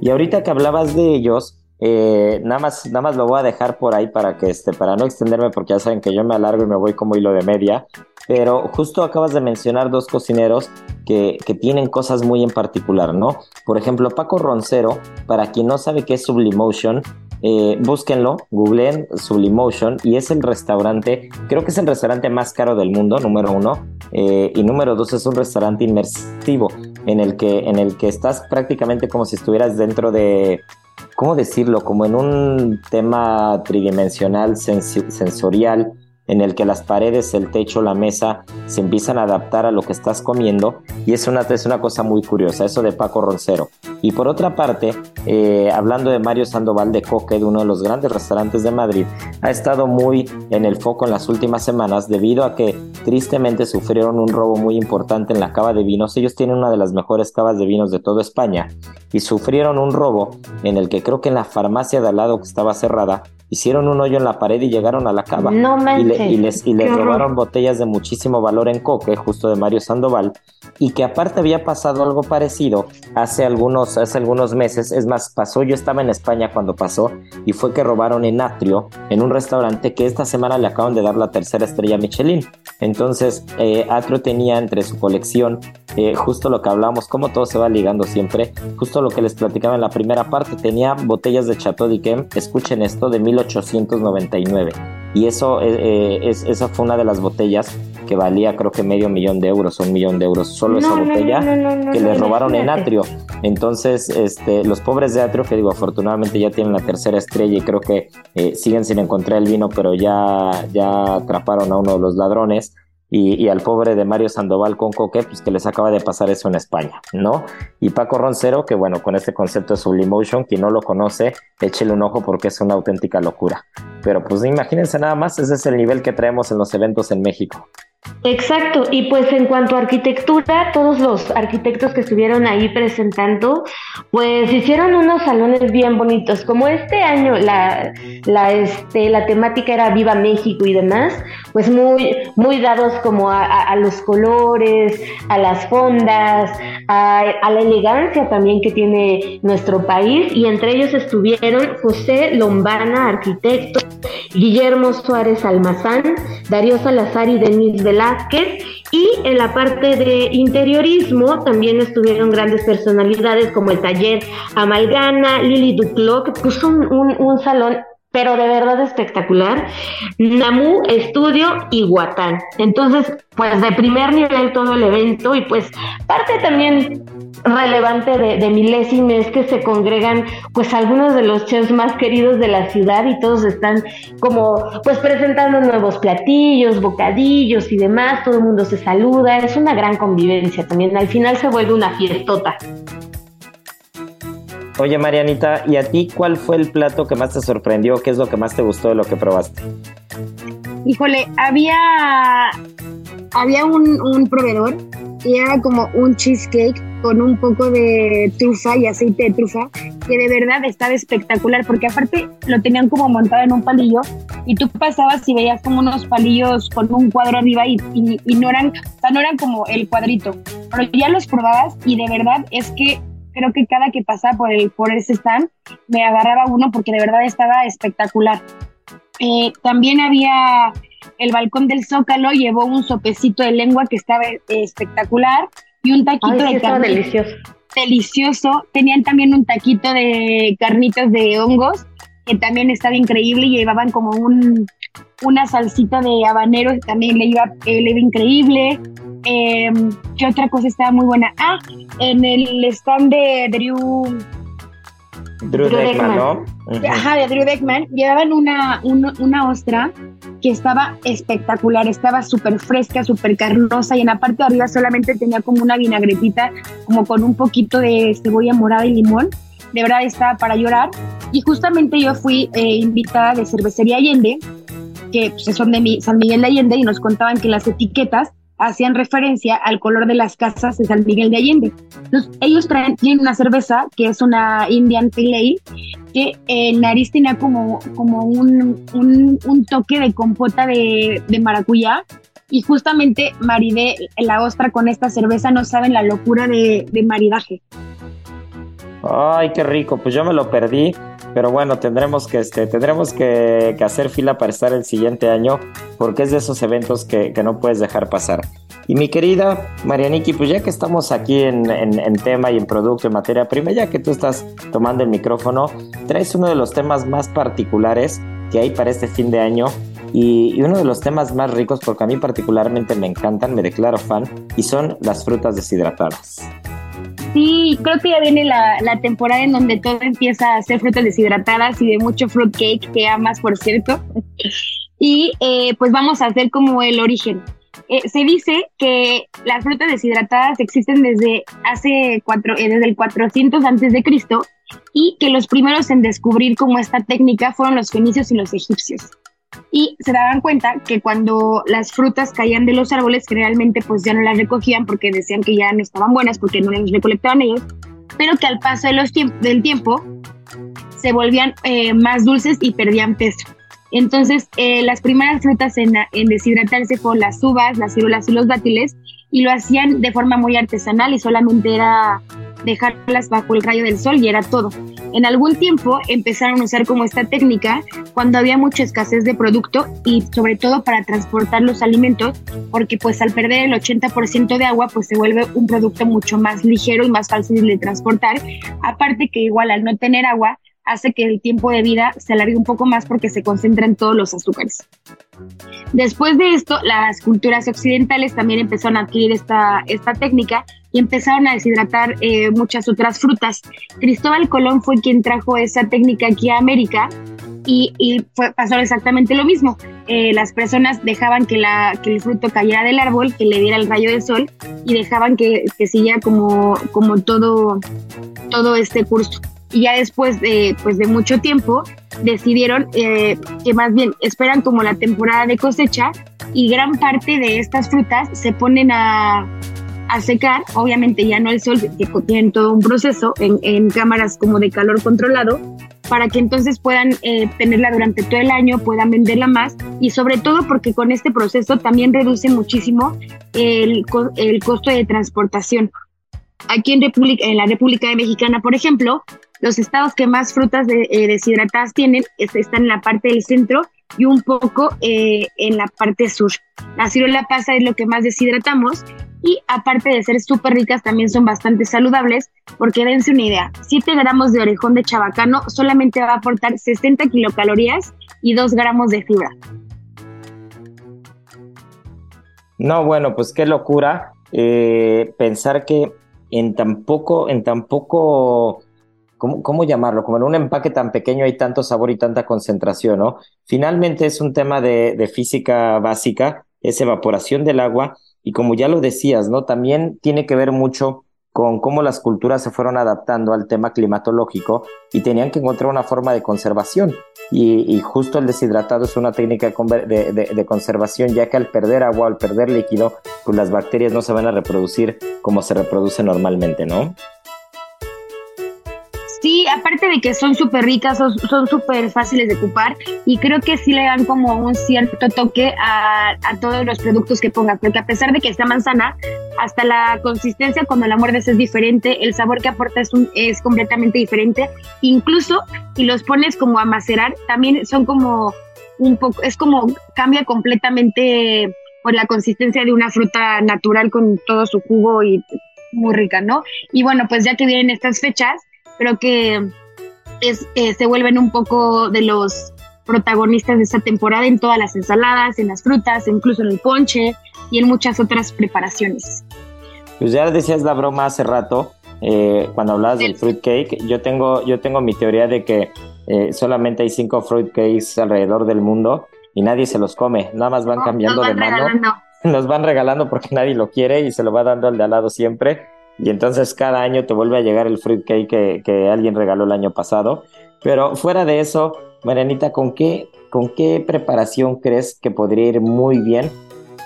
Y ahorita que hablabas de ellos, Eh, nada más, nada más lo voy a dejar por ahí para que este, para no extenderme, porque ya saben que yo me alargo y me voy como hilo de media. Pero justo acabas de mencionar dos cocineros que, que tienen cosas muy en particular, ¿no? Por ejemplo, Paco Roncero, para quien no sabe qué es Sublimotion, eh, búsquenlo, googleen Sublimotion y es el restaurante, creo que es el restaurante más caro del mundo, número uno, eh, y número dos es un restaurante inmersivo en el que, en el que estás prácticamente como si estuvieras dentro de, ¿cómo decirlo? Como en un tema tridimensional, sensorial, en el que las paredes, el techo, la mesa se empiezan a adaptar a lo que estás comiendo y es una, es una cosa muy curiosa, eso de Paco Roncero. Y por otra parte, eh, hablando de Mario Sandoval de Coque, de uno de los grandes restaurantes de Madrid, ha estado muy en el foco en las últimas semanas debido a que tristemente sufrieron un robo muy importante en la cava de vinos. Ellos tienen una de las mejores cavas de vinos de toda España y sufrieron un robo en el que creo que en la farmacia de al lado que estaba cerrada hicieron un hoyo en la pared y llegaron a la cava. No y, y, les, y les robaron botellas de muchísimo valor en coque, justo de Mario Sandoval, y que aparte había pasado algo parecido hace algunos, hace algunos meses. Es más, pasó, yo estaba en España cuando pasó, y fue que robaron en Atrio, en un restaurante que esta semana le acaban de dar la tercera estrella Michelin. Entonces, eh, Atrio tenía entre su colección eh, justo lo que hablábamos, como todo se va ligando siempre, justo lo que les platicaba en la primera parte, tenía botellas de Chateau d'Yquem, escuchen esto, de 1899. Y eso, eh, eh, es, esa fue una de las botellas que valía creo que medio millón de euros, un millón de euros, solo esa botella que le robaron en Atrio. Entonces, este, los pobres de Atrio, que digo, afortunadamente ya tienen la tercera estrella y creo que siguen sin encontrar el vino, pero ya, ya atraparon a uno de los ladrones y, al pobre de Mario Sandoval con Coque, pues que les acaba de pasar eso en España, ¿no? Y Paco Roncero, que bueno, con este concepto de Sublimotion, quien no lo conoce, échele un ojo porque es una auténtica locura. Pero pues imagínense nada más, ese es el nivel que traemos en los eventos en México. Exacto, y pues en cuanto a arquitectura, todos los arquitectos que estuvieron ahí presentando, pues hicieron unos salones bien bonitos. Como este año la, la, este, la temática era Viva México y demás, pues muy, muy dados como a, los colores, a las fondas, a, la elegancia también que tiene nuestro país, y entre ellos estuvieron José Lombana, arquitecto, Guillermo Suárez Almazán, Darío Salazar y Denis Velázquez. Y en la parte de interiorismo también estuvieron grandes personalidades como el taller Amalgana, Lili Duclos, que puso un, salón pero de verdad espectacular. Namu, Estudio y Huatán. Entonces, pues de primer nivel todo el evento y pues parte también relevante de, de Milésime es que se congregan pues algunos de los chefs más queridos de la ciudad y todos están como pues presentando nuevos platillos, bocadillos y demás, todo el mundo se saluda, es una gran convivencia también, al final se vuelve una fiestota. Oye Marianita, ¿y a ti cuál fue el plato que más te sorprendió? ¿Qué es lo que más te gustó de lo que probaste? Híjole, había, había un, proveedor y era como un cheesecake con un poco de trufa y aceite de trufa, que de verdad estaba espectacular, porque aparte lo tenían como montado en un palillo y tú pasabas y veías como unos palillos con un cuadro arriba y, y, no eran, o sea, no eran como el cuadrito, pero ya los probabas y de verdad es que creo que cada que pasaba por, el, por ese stand me agarraba uno porque de verdad estaba espectacular. Eh, también había el balcón del Zócalo, llevó un sopecito de lengua que estaba espectacular y un taquito de carne. delicioso. Delicioso. Tenían también un taquito de carnitas de hongos, que también estaba increíble y llevaban como un, una salsita de habanero, también le iba, eh, le iba increíble. Em, ¿Qué otra cosa estaba muy buena? Ah, en el stand de Drew. Drew, Deckman, ¿no? Ajá, de Drew Deckman. Llevaban una, una, una ostra que estaba espectacular, estaba súper fresca, súper carnosa y en la parte de arriba solamente tenía como una vinagretita, como con un poquito de cebolla morada y limón. De verdad estaba para llorar. Y justamente yo fui eh, invitada de Cervecería Allende, que pues, son de San Miguel de Allende, y nos contaban que las etiquetas hacían referencia al color de las casas de San Miguel de Allende. Entonces, ellos traen, tienen una cerveza que es una Indian Pale que en nariz tenía como, como un, un, toque de compota de, de maracuyá y justamente maridé la ostra con esta cerveza, no saben la locura de, de maridaje. Ay, qué rico, pues yo me lo perdí, pero bueno, tendremos que, este, tendremos que, hacer fila para estar el siguiente año, porque es de esos eventos que, no puedes dejar pasar. Y mi querida Marianiki, pues ya que estamos aquí en, tema y en producto, en materia prima, ya que tú estás tomando el micrófono, traes uno de los temas más particulares que hay para este fin de año y, y, uno de los temas más ricos, porque a mí particularmente me encantan, me declaro fan, y son las frutas deshidratadas. Sí, creo que ya viene la, temporada en donde todo empieza a ser frutas deshidratadas y de mucho fruit cake que amas, por cierto. Y eh, pues vamos a hacer como el origen. Eh, se dice que las frutas deshidratadas existen desde hace cuatro, eh, desde el 400 antes de Cristo y que los primeros en descubrir como esta técnica fueron los fenicios y los egipcios y se daban cuenta que cuando las frutas caían de los árboles generalmente pues ya no las recogían porque decían que ya no estaban buenas porque no las recolectaban ellos, pero que al paso de los del tiempo se volvían eh, más dulces y perdían peso. Entonces, eh, las primeras frutas en, en, deshidratarse fueron las uvas, las ciruelas y los dátiles, y lo hacían de forma muy artesanal y solamente era dejarlas bajo el rayo del sol y era todo. En algún tiempo empezaron a usar como esta técnica cuando había mucha escasez de producto y sobre todo para transportar los alimentos, porque pues al perder el 80% de agua pues se vuelve un producto mucho más ligero y más fácil de transportar. Aparte que igual al no tener agua hace que el tiempo de vida se alargue un poco más porque se concentran todos los azúcares. Después de esto, las culturas occidentales también empezaron a adquirir esta, esta técnica y empezaron a deshidratar eh, muchas otras frutas. Cristóbal Colón fue quien trajo esa técnica aquí a América y, fue, pasó exactamente lo mismo. Eh, las personas dejaban que, la, que el fruto cayera del árbol, que le diera el rayo del sol y dejaban que, que siguiera como, como todo, todo este curso y ya después de, pues de mucho tiempo decidieron eh, que más bien esperan como la temporada de cosecha y gran parte de estas frutas se ponen a, a secar, obviamente ya no el sol, que tienen todo un proceso en, en cámaras como de calor controlado, para que entonces puedan eh, tenerla durante todo el año, puedan venderla más y sobre todo porque con este proceso también reduce muchísimo el, el costo de transportación. Aquí en, República, en la República Mexicana, por ejemplo, los estados que más frutas eh, deshidratadas tienen están en la parte del centro y un poco eh, en la parte sur. La ciruela pasa es lo que más deshidratamos y aparte de ser súper ricas también son bastante saludables porque dense una idea, 7 gramos de orejón de chabacano solamente va a aportar 60 kilocalorías y 2 gramos de fibra. No, bueno, pues qué locura eh, pensar que en tan poco, en tan poco ¿cómo, llamarlo? Como en un empaque tan pequeño hay tanto sabor y tanta concentración, ¿no? Finalmente es un tema de, física básica, es evaporación del agua y como ya lo decías, ¿no? También tiene que ver mucho con cómo las culturas se fueron adaptando al tema climatológico y tenían que encontrar una forma de conservación. Y, justo el deshidratado es una técnica de, de, conservación, ya que al perder agua, al perder líquido, pues las bacterias no se van a reproducir como se reproducen normalmente, ¿no? Sí, aparte de que son súper ricas, son súper fáciles de ocupar y creo que sí le dan como un cierto toque a, todos los productos que pongas, porque a pesar de que está manzana, hasta la consistencia cuando la muerdes es diferente, el sabor que aporta es, es completamente diferente, incluso si los pones como a macerar, también son como un poco, es como cambia completamente por la consistencia de una fruta natural con todo su jugo y muy rica, ¿no? Y bueno, pues ya que vienen estas fechas, creo que es, eh, se vuelven un poco de los protagonistas de esta temporada en todas las ensaladas, en las frutas, incluso en el ponche y en muchas otras preparaciones. Pues ya decías la broma hace rato, eh, cuando hablabas del fruit cake, yo tengo, yo tengo mi teoría de que eh, solamente hay cinco fruit cakes alrededor del mundo y nadie se los come, nada más van cambiando de mano. Los [LAUGHS] van regalando porque nadie lo quiere y se lo va dando al de al lado siempre y entonces cada año te vuelve a llegar el fruitcake que, que alguien regaló el año pasado. Pero fuera de eso, Marianita, ¿con qué, ¿con qué preparación crees que podría ir muy bien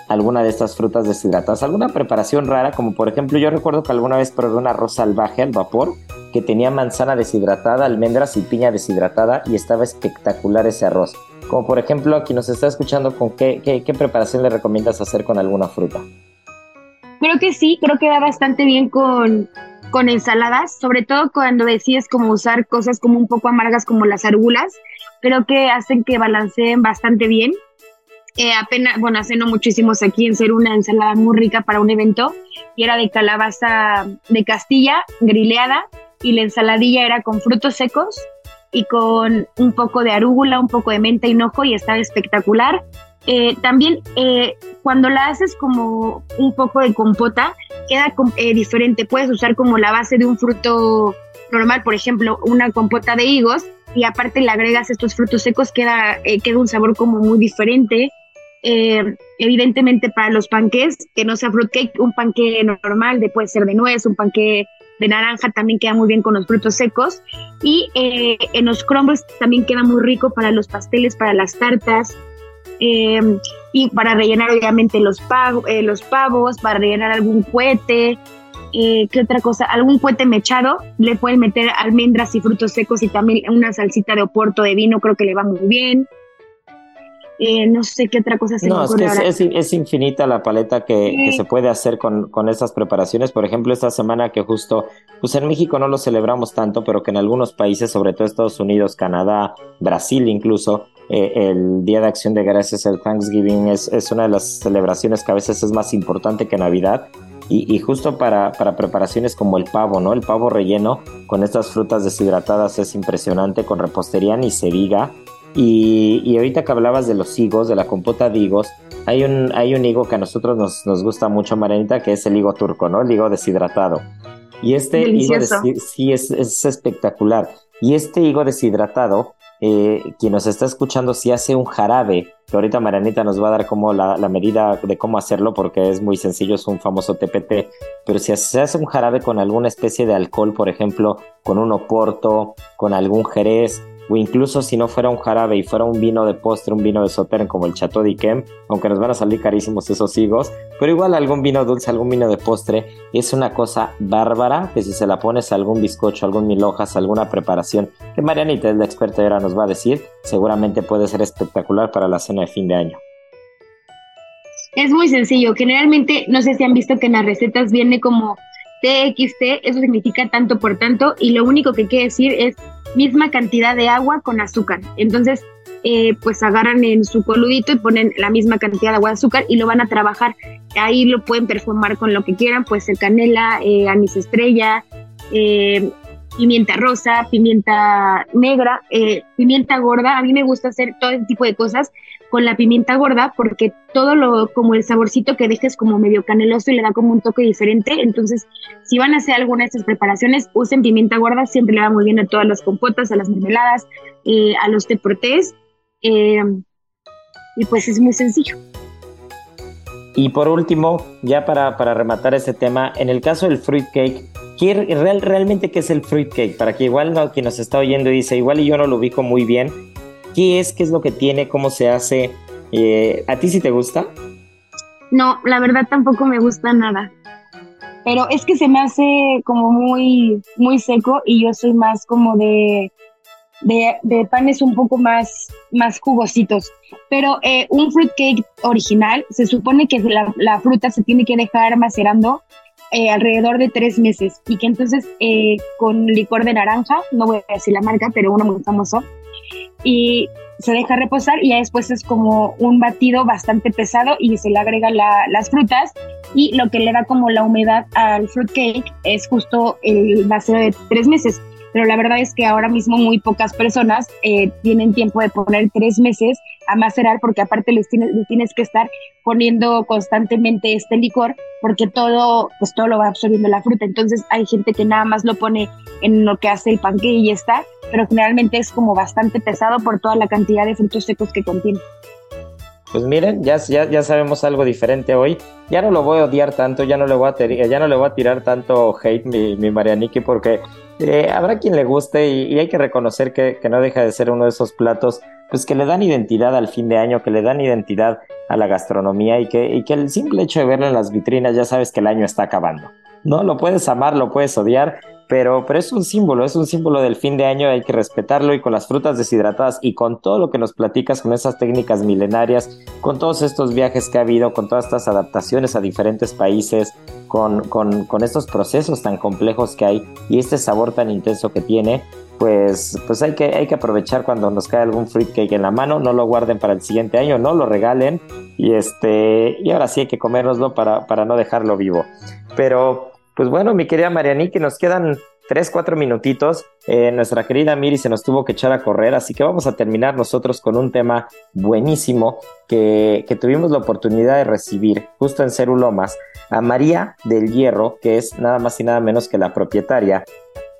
alguna de estas frutas deshidratadas? ¿Alguna preparación rara? Como por ejemplo, yo recuerdo que alguna vez probé un arroz salvaje al vapor que tenía manzana deshidratada, almendras y piña deshidratada y estaba espectacular ese arroz. Como por ejemplo, aquí nos está escuchando, ¿con qué, qué preparación le recomiendas hacer con alguna fruta? Creo que sí, creo que va bastante bien con, con ensaladas, sobre todo cuando decides como usar cosas como un poco amargas como las arúgulas, creo que hacen que balanceen bastante bien. Eh, apenas, bueno, hace no muchísimos aquí en ser una ensalada muy rica para un evento y era de calabaza de Castilla, grileada, y la ensaladilla era con frutos secos y con un poco de arúgula, un poco de menta y hinojo y estaba espectacular. Eh, también eh, cuando la haces como un poco de compota, queda eh, diferente. Puedes usar como la base de un fruto normal, por ejemplo, una compota de higos, y aparte le agregas estos frutos secos, queda, queda un sabor como muy diferente. evidentemente para los panques, que no sea fruitcake, un panque normal, de, puede ser de nuez, un panque de naranja también queda muy bien con los frutos secos. Y en los crumbles también queda muy rico para los pasteles, para las tartas. Eh, y para rellenar obviamente los, eh, los pavos, para rellenar algún cohete, eh, ¿qué otra cosa? Algún cohete mechado, le pueden meter almendras y frutos secos y también una salsita de oporto de vino, creo que le va muy bien. No sé qué otra cosa se no, es que es, es, infinita la paleta que, se puede hacer con, con estas preparaciones. Por ejemplo, esta semana que justo, pues en México no lo celebramos tanto, pero que en algunos países, sobre todo Estados Unidos, Canadá, Brasil incluso, eh, el Día de Acción de Gracias, el Thanksgiving, es, es, una de las celebraciones que a veces es más importante que Navidad. Y, y, justo para, para preparaciones como el pavo, ¿no? El pavo relleno con estas frutas deshidratadas es impresionante, con repostería ni se diga. Y, y, ahorita que hablabas de los higos, de la compota de higos, hay un, hay un higo que a nosotros nos, nos gusta mucho, Marianita, que es el higo turco, ¿no? El higo deshidratado. Y este higo sí es, es espectacular. Y este higo deshidratado eh, quien nos está escuchando, si hace un jarabe, que ahorita Marianita nos va a dar como la, medida de cómo hacerlo, porque es muy sencillo, es un famoso TPT, pero si se hace un jarabe con alguna especie de alcohol, por ejemplo, con un oporto, con algún jerez, o incluso si no fuera un jarabe y fuera un vino de postre, un vino de Sauternes como el Chateau d'Yquem, aunque nos van a salir carísimos esos higos, pero igual algún vino dulce, algún vino de postre, es una cosa bárbara que si se la pones a algún bizcocho, algún mil hojas, alguna preparación, que Marianita es la experta y ahora nos va a decir, seguramente puede ser espectacular para la cena de fin de año. Es muy sencillo, generalmente, no sé si han visto que en las recetas viene como TXT, eso significa tanto por tanto, y lo único que quiere decir es misma cantidad de agua con azúcar. Entonces, eh, pues agarran en su coludito y ponen la misma cantidad de agua de azúcar y lo van a trabajar. Ahí lo pueden perfumar con lo que quieran, puede ser canela, eh, anís estrella, eh, pimienta rosa, pimienta negra, pimienta gorda. A mí me gusta hacer todo ese tipo de cosas con la pimienta gorda porque todo lo, como el saborcito que dejes como medio caneloso y le da como un toque diferente. Entonces, si van a hacer alguna de estas preparaciones, usen pimienta gorda, siempre le va muy bien a todas las compotas, a las mermeladas, eh, a los teportés. Eh, y pues es muy sencillo. Y por último, ya para, para rematar ese tema, en el caso del fruit cake, real, realmente qué es el fruit cake? Para que igual no, quien nos está oyendo dice, igual y yo no lo ubico muy bien, ¿Qué es? ¿Qué es lo que tiene? ¿Cómo se hace? Eh, ¿A ti sí te gusta? No, la verdad tampoco me gusta nada. Pero es que se me hace como muy, muy seco y yo soy más como de, de, panes un poco más, más jugositos. Pero eh, un fruit cake original, se supone que la, fruta se tiene que dejar macerando eh, alrededor de tres meses y que entonces con licor de naranja, no voy a decir la marca, pero uno muy famoso, y se deja reposar y ya después es como un batido bastante pesado y se le agrega las frutas y lo que le da como la humedad al fruit cake es justo el vacío de tres meses. Pero la verdad es que ahora mismo muy pocas personas eh, tienen tiempo de poner tres meses a macerar porque aparte les tienes, tienes que estar poniendo constantemente este licor porque todo, pues todo lo va absorbiendo la fruta. Entonces hay gente que nada más lo pone en lo que hace el panque y ya está, pero generalmente es como bastante pesado por toda la cantidad de frutos secos que contiene. Pues miren, ya, ya, ya sabemos algo diferente hoy. Ya no lo voy a odiar tanto, ya no le voy a, ya no le voy a tirar tanto hate mi, mi Marianiki porque eh, habrá quien le guste y, hay que reconocer que, que, no deja de ser uno de esos platos pues que le dan identidad al fin de año, que le dan identidad a la gastronomía y que, y que el simple hecho de verlo en las vitrinas ya sabes que el año está acabando. No, lo puedes amar, lo puedes odiar, pero, pero es un símbolo, es un símbolo del fin de año, hay que respetarlo y con las frutas deshidratadas y con todo lo que nos platicas, con esas técnicas milenarias, con todos estos viajes que ha habido, con todas estas adaptaciones a diferentes países, con, con, con estos procesos tan complejos que hay y este sabor tan intenso que tiene, pues, pues hay, que, hay que aprovechar cuando nos cae algún fruitcake en la mano, no lo guarden para el siguiente año, no lo regalen y este y ahora sí hay que comérnoslo para, para no dejarlo vivo. Pero, pues bueno, mi querida Mariani, que nos quedan tres, cuatro minutitos. Eh, nuestra querida Miri se nos tuvo que echar a correr, así que vamos a terminar nosotros con un tema buenísimo que, que tuvimos la oportunidad de recibir justo en Cerulomas a María del Hierro, que es nada más y nada menos que la propietaria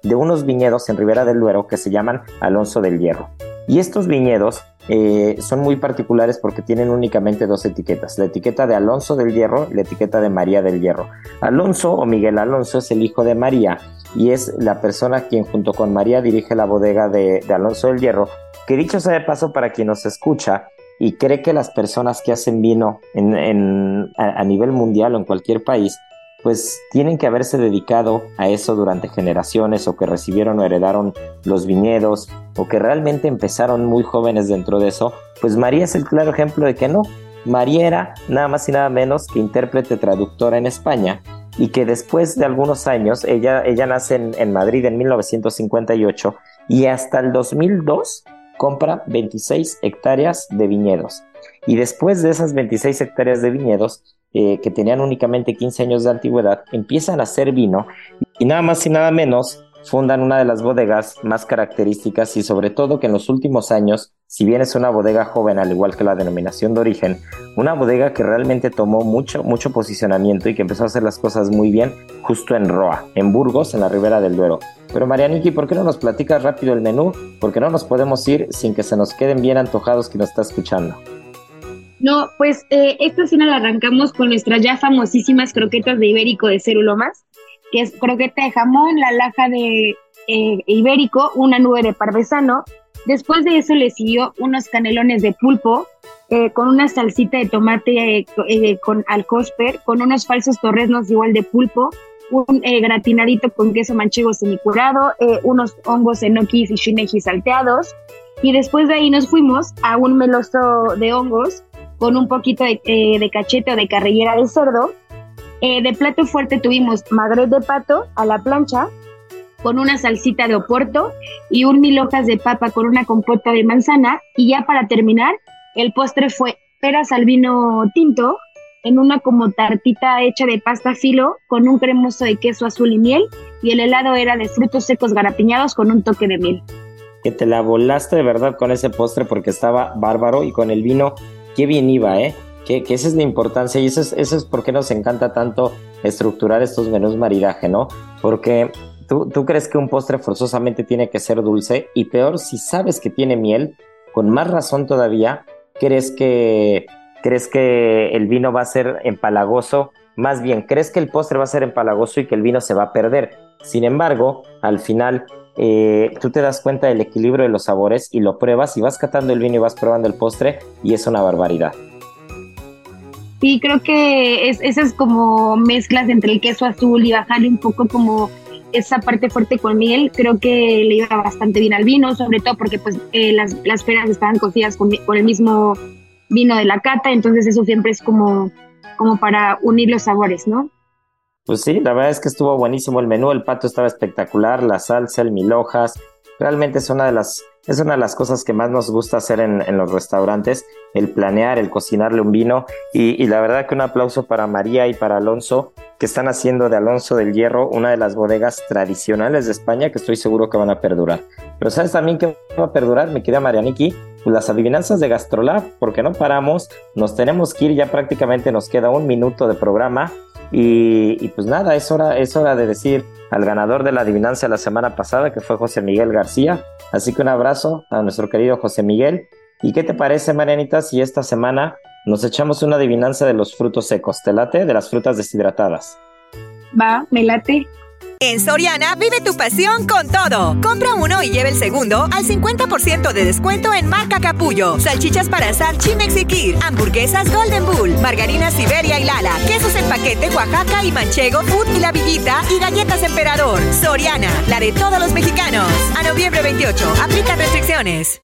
de unos viñedos en Ribera del Duero que se llaman Alonso del Hierro. Y estos viñedos eh, son muy particulares porque tienen únicamente dos etiquetas, la etiqueta de Alonso del Hierro y la etiqueta de María del Hierro. Alonso o Miguel Alonso es el hijo de María y es la persona quien junto con María dirige la bodega de, Alonso del Hierro, que dicho sea de paso para quien nos escucha y cree que las personas que hacen vino a nivel mundial o en cualquier país pues tienen que haberse dedicado a eso durante generaciones o que recibieron o heredaron los viñedos o que realmente empezaron muy jóvenes dentro de eso, pues María es el claro ejemplo de que no. María era nada más y nada menos que intérprete traductora en España y que después de algunos años, ella, ella nace en, en Madrid en 1958 y hasta el 2002 compra 26 hectáreas de viñedos. Y después de esas 26 hectáreas de viñedos, eh, que tenían únicamente 15 años de antigüedad, empiezan a hacer vino y nada más y nada menos fundan una de las bodegas más características y sobre todo que en los últimos años, si bien es una bodega joven al igual que la denominación de origen, una bodega que realmente tomó mucho, mucho posicionamiento y que empezó a hacer las cosas muy bien justo en Roa, en Burgos, en la ribera del Duero. Pero Marianiki, ¿por qué no nos platicas rápido el menú? Porque no nos podemos ir sin que se nos queden bien antojados que nos está escuchando. No, pues eh, esta cena la arrancamos con nuestras ya famosísimas croquetas de ibérico de cerulomas, que es croqueta de jamón, la laja de eh, ibérico, una nube de parmesano. Después de eso le siguió unos canelones de pulpo, eh, con una salsita de tomate eh, con alcosper, con unos falsos torresnos igual de pulpo, un gratinadito con queso manchego semicurado, unos hongos enoquis y shimeji salteados. Y después de ahí nos fuimos a un meloso de hongos con un poquito de, eh, cachete o de carrillera de cerdo. Eh, de plato fuerte tuvimos magret de pato a la plancha con una salsita de oporto y un mil hojas de papa con una compota de manzana. Y ya para terminar, el postre fue peras al vino tinto en una como tartita hecha de pasta filo con un cremoso de queso azul y miel y el helado era de frutos secos garapiñados con un toque de miel. Que te la volaste de verdad con ese postre porque estaba bárbaro y con el vino qué bien iba, ¿eh? Que, esa es la importancia y eso es, eso es por qué nos encanta tanto estructurar estos menús maridaje, ¿no? Porque tú, tú crees que un postre forzosamente tiene que ser dulce y peor si sabes que tiene miel, con más razón todavía, crees que, crees que el vino va a ser empalagoso, más bien, crees que el postre va a ser empalagoso y que el vino se va a perder. Sin embargo, al final eh, tú te das cuenta del equilibrio de los sabores y lo pruebas y vas catando el vino y vas probando el postre y es una barbaridad. Sí, creo que es, esas como mezclas entre el queso azul y bajarle un poco como esa parte fuerte con miel, creo que le iba bastante bien al vino, sobre todo porque pues eh, las, las peras estaban cocidas con, con, el mismo vino de la cata, entonces eso siempre es como, como para unir los sabores, ¿no? Pues sí, la verdad es que estuvo buenísimo el menú, el pato estaba espectacular, la salsa, el mil hojas, realmente es una de las, es una de las cosas que más nos gusta hacer en, en los restaurantes, el planear, el cocinarle un vino y, y, la verdad que un aplauso para María y para Alonso que están haciendo de Alonso del Hierro una de las bodegas tradicionales de España que estoy seguro que van a perdurar. Pero sabes también que va a perdurar, me querida Marianiki, pues las adivinanzas de Gastrolab, porque no paramos, nos tenemos que ir, ya prácticamente nos queda un minuto de programa y, pues nada, es hora, es hora de decir al ganador de la adivinanza la semana pasada, que fue José Miguel García. Así que un abrazo a nuestro querido José Miguel. ¿Y qué te parece, Marianita, si esta semana nos echamos una adivinanza de los frutos secos? ¿Te late? De las frutas deshidratadas. Va, me late. En Soriana vive tu pasión con todo. Compra uno y lleve el segundo al 50% de descuento en marca Capullo. Salchichas para asar Chimex y Kir. Hamburguesas Golden Bull. Margarinas Siberia y Lala. Quesos en paquete Oaxaca y Manchego Food y La Villita. Y galletas Emperador. Soriana, la de todos los mexicanos. A noviembre 28. Aplica restricciones.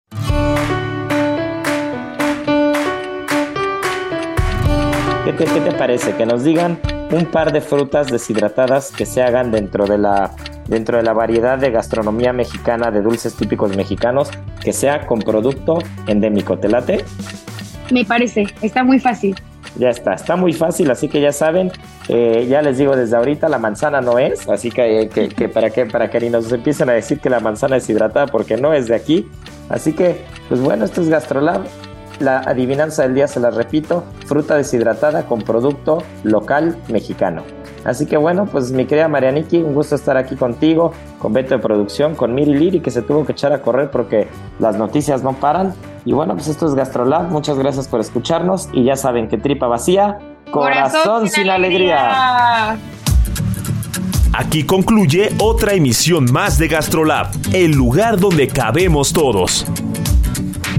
¿Qué te, ¿Qué te parece? Que nos digan un par de frutas deshidratadas que se hagan dentro de la dentro de la variedad de gastronomía mexicana de dulces típicos mexicanos que sea con producto endémico. ¿Te late? Me parece, está muy fácil. Ya está, está muy fácil, así que ya saben, eh, ya les digo desde ahorita, la manzana no es, así que, que, que para que para que ni nos empiecen a decir que la manzana es hidratada porque no es de aquí. Así que, pues bueno, esto es GastroLab. La adivinanza del día se la repito, fruta deshidratada con producto local mexicano. Así que bueno, pues mi querida Marianiki, un gusto estar aquí contigo, con Beto de Producción, con Miri Liri, que se tuvo que echar a correr porque las noticias no paran. Y bueno, pues esto es Gastrolab, muchas gracias por escucharnos y ya saben que tripa vacía, corazón, sin, alegría. Aquí concluye otra emisión más de Gastrolab, el lugar donde cabemos todos.